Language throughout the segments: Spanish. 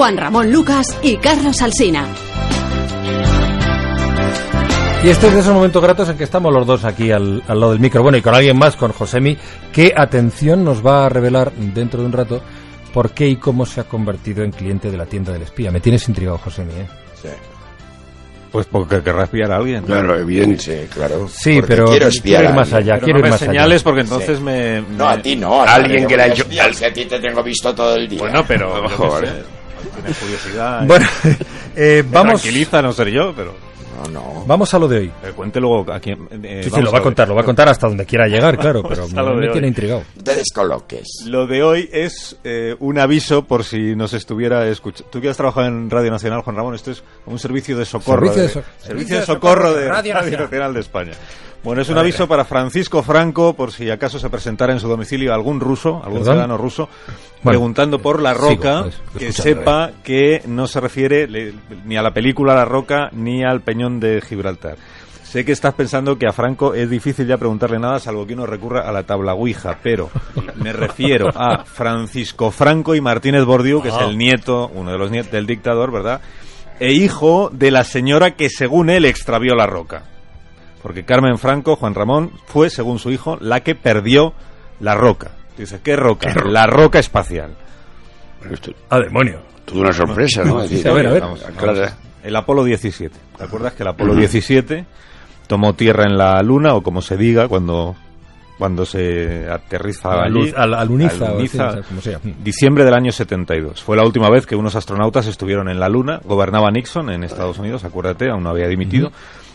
Juan Ramón Lucas y Carlos Alsina. Y este es de esos momentos gratos en que estamos los dos aquí al, al, lado del micro. Bueno, y con alguien más, con Josemi, que atención nos va a revelar dentro de un rato por qué y cómo se ha convertido en cliente de la tienda del espía. Me tienes intrigado, Josemi, ¿eh? Sí. Pues porque querrá espiar a alguien. Claro, evidente, claro. Sí, Porque pero quiero espiar ir a más allá, Pero quiero no ir me más señales allá. porque entonces Sí. me, No, a ti no. a Alguien que le ha hecho- espiar, si a ti te tengo visto todo el día. Bueno, pero yo qué Joder. sé, tiene curiosidad. Bueno, eh, vamos, Tranquiliza no ser yo, pero No, no. vamos a lo de hoy. eh, cuente luego a quién. eh, Sí, lo va a contar, lo va a contar hasta donde quiera llegar, claro, pero me, me tiene intrigado. Te descoloques. Lo de hoy es eh, un aviso por si nos estuviera escuchando. Tú que has trabajado en Radio Nacional, Juan Ramón, esto es un servicio de socorro. Servicio de de, so- servicio de socorro de Radio Nacional de España. Bueno, es un aviso para Francisco Franco por si acaso se presentara en su domicilio algún ruso, algún ¿Perdón? ciudadano ruso, Bueno, preguntando por la sigo, roca, pues, que sepa que no se refiere le- ni a la película La Roca ni al Peñón de Gibraltar. Sé que estás pensando que a Franco es difícil ya preguntarle nada, salvo que uno recurra a la tabla Ouija, pero me refiero a Francisco Franco y Martínez Bordiú, que es el nieto, uno de los nietos del dictador, ¿verdad? E hijo de la señora que según él extravió la roca. Porque Carmen Franco, Juan Ramón, fue, según su hijo, la que perdió la roca. Dice, ¿qué roca? La roca espacial. Esto- Ah, demonio. Toda una sorpresa, ¿no? Decir, a ver, a ver. vamos, Vamos, aclara. El Apolo 17. ¿Te acuerdas que el Apolo 17 tomó tierra en la Luna, o como se diga, cuando, cuando se aterriza allí? Al- al- aluniza, o Aluniza, así, o sea, como sea. Diciembre del año 72. Fue la última vez que unos astronautas estuvieron en la Luna. Gobernaba Nixon en Estados Unidos, acuérdate, aún no había dimitido.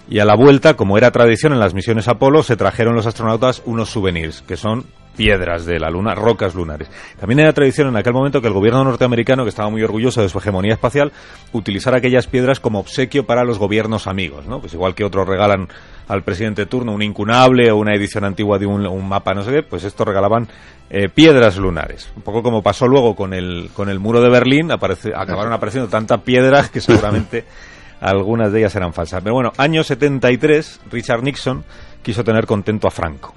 Y a la vuelta, como era tradición en las misiones Apolo, se trajeron los astronautas unos souvenirs, que son piedras de la Luna, rocas lunares. También era tradición en aquel momento que el gobierno norteamericano, que estaba muy orgulloso de su hegemonía espacial, utilizara aquellas piedras como obsequio para los gobiernos amigos, ¿no? Pues igual que otros regalan al presidente de turno un incunable o una edición antigua de un, un mapa, no sé qué, pues estos regalaban eh, piedras lunares. Un poco como pasó luego con el, con el muro de Berlín, aparece, acabaron apareciendo tantas piedras que seguramente algunas de ellas eran falsas. Pero bueno, año 73, Richard Nixon quiso tener contento a Franco.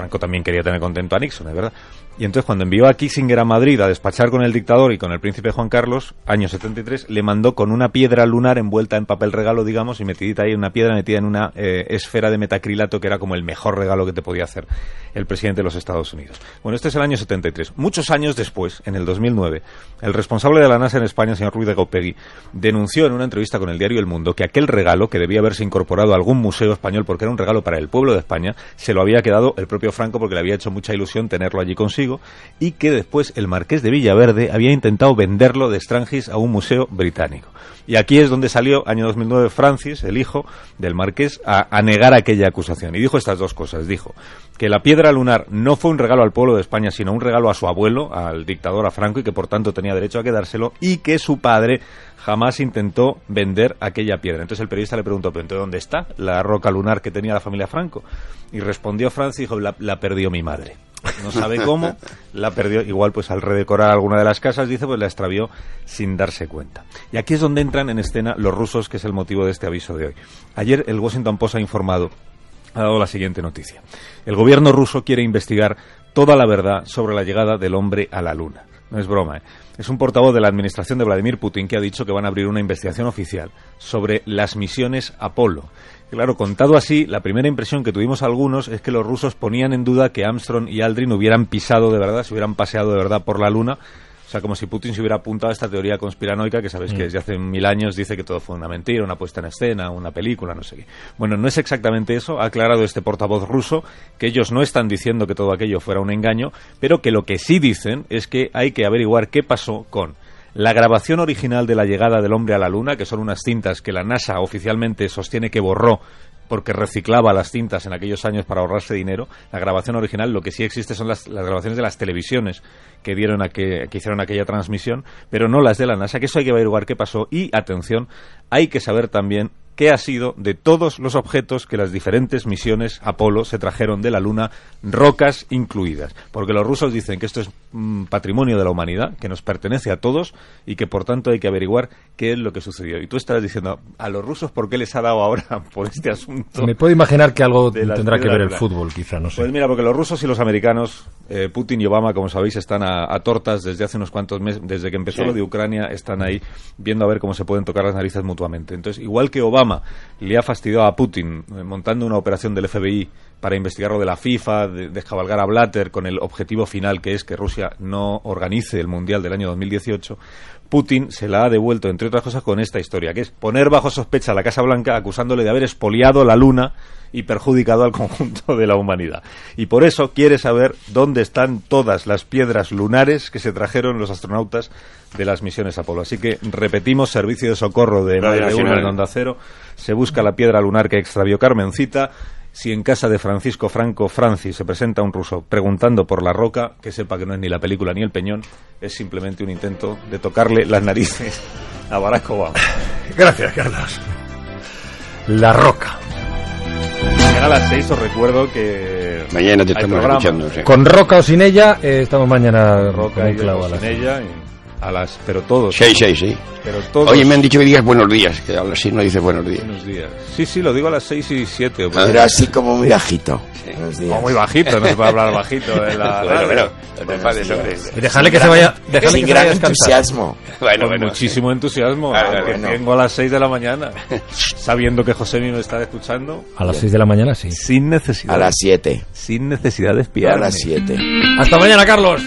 Franco también quería tener contento a Nixon, es verdad. Y entonces cuando envió a Kissinger a Madrid a despachar con el dictador y con el príncipe Juan Carlos, año 73, le mandó con una piedra lunar envuelta en papel regalo, digamos, y metidita ahí, una piedra metida en una eh, esfera de metacrilato que era como el mejor regalo que te podía hacer el presidente de los Estados Unidos. Bueno, este es el año 73. Muchos años después, en el 2009, el responsable de la NASA en España, señor Ruiz de Gaupegui, denunció en una entrevista con el diario El Mundo que aquel regalo, que debía haberse incorporado a algún museo español porque era un regalo para el pueblo de España, se lo había quedado el propio Franco porque le había hecho mucha ilusión tenerlo allí consigo y que después el marqués de Villaverde había intentado venderlo de Strangis a un museo británico. Y aquí es donde salió, año 2009, Francis, el hijo del marqués, a, negar aquella acusación. Y dijo estas dos cosas. Dijo que la piedra lunar no fue un regalo al pueblo de España, sino un regalo a su abuelo, al dictador, a Franco, y que por tanto tenía derecho a quedárselo, y que su padre jamás intentó vender aquella piedra. Entonces el periodista le preguntó, ¿pero dónde está la roca lunar que tenía la familia Franco? Y respondió Francis, dijo, la perdió mi madre. No sabe cómo, la perdió. Igual, pues al redecorar alguna de las casas, dice, pues la extravió sin darse cuenta. Y aquí es donde entran en escena los rusos, que es el motivo de este aviso de hoy. Ayer el Washington Post ha informado, ha dado la siguiente noticia. El gobierno ruso quiere investigar toda la verdad sobre la llegada del hombre a la Luna. No es broma, ¿eh? Es un portavoz de la administración de Vladimir Putin que ha dicho que van a abrir una investigación oficial sobre las misiones Apolo. Claro, contado así, la primera impresión que tuvimos algunos es que los rusos ponían en duda que Armstrong y Aldrin hubieran pisado de verdad, se hubieran paseado de verdad por la Luna. O sea, como si Putin se hubiera apuntado a esta teoría conspiranoica que sabéis que desde hace mil años dice que todo fue una mentira, una puesta en escena, una película, no sé qué. Bueno, no es exactamente eso, ha aclarado este portavoz ruso que ellos no están diciendo que todo aquello fuera un engaño, pero que lo que sí dicen es que hay que averiguar qué pasó con la grabación original de la llegada del hombre a la Luna, que son unas cintas que la NASA oficialmente sostiene que borró porque reciclaba las cintas en aquellos años para ahorrarse dinero. La grabación original, lo que sí existe son las, las grabaciones de las televisiones que dieron a que, que hicieron aquella transmisión, pero no las de la NASA, que eso hay que averiguar qué pasó. Y, atención, hay que saber también qué ha sido de todos los objetos que las diferentes misiones Apolo se trajeron de la Luna, rocas incluidas. Porque los rusos dicen que esto es mm, patrimonio de la humanidad, que nos pertenece a todos y que por tanto hay que averiguar qué es lo que sucedió. Y tú estarás diciendo, a los rusos, ¿por qué les ha dado ahora por este asunto? Me puedo imaginar que algo tendrá que ver el fútbol, quizá, no sé. Pues mira, porque los rusos y los americanos, eh, Putin y Obama, como sabéis, están a, a tortas desde hace unos cuantos meses, desde que empezó Sí. lo de Ucrania, están ahí viendo a ver cómo se pueden tocar las narices mutuamente. Entonces, igual que Obama le ha fastidiado a Putin eh, montando una operación del FBI para investigar lo de la FIFA, de, descabalgar a Blatter con el objetivo final que es que Rusia no organice el Mundial del año 2018, Putin se la ha devuelto, entre otras cosas, con esta historia, que es poner bajo sospecha a la Casa Blanca acusándole de haber expoliado la Luna y perjudicado al conjunto de la humanidad. Y por eso quiere saber dónde están todas las piedras lunares que se trajeron los astronautas de las misiones Apolo. Así que repetimos, servicio de socorro de Radio más de uno Nacional. en Onda Cero. Se busca la piedra lunar que extravió Carmencita. Si en casa de Francisco Franco Francis se presenta un ruso preguntando por la roca, que sepa que no es ni la película ni el peñón, es simplemente un intento de tocarle las narices a Barack Obama. Gracias, Carlos. La Roca. Mañana a las seis os recuerdo que Mañana te estamos escuchando. sí. Con Roca o sin ella, eh, estamos mañana Roca con un y clavo a Diego las sin ella y a las pero todos Sí, sí, sí. pero todos Oye, me han dicho que digas buenos días, que a las seis no dices buenos días. buenos días sí sí lo digo a las seis y siete o- Era así como muy bajito. Buenos días. o muy bajito no se puede hablar bajito la Bueno, bueno, no te hombre. Y dejarle que se vaya, dejarle Sin que se gran vaya a descansar. entusiasmo. Bueno, con bueno. muchísimo entusiasmo Ah, bueno. vengo a las 6 de la mañana sabiendo que José me está escuchando A las 6 de la mañana, sí. sin necesidad A las 7. sin necesidad de A espiarme las 7. Hasta mañana, Carlos.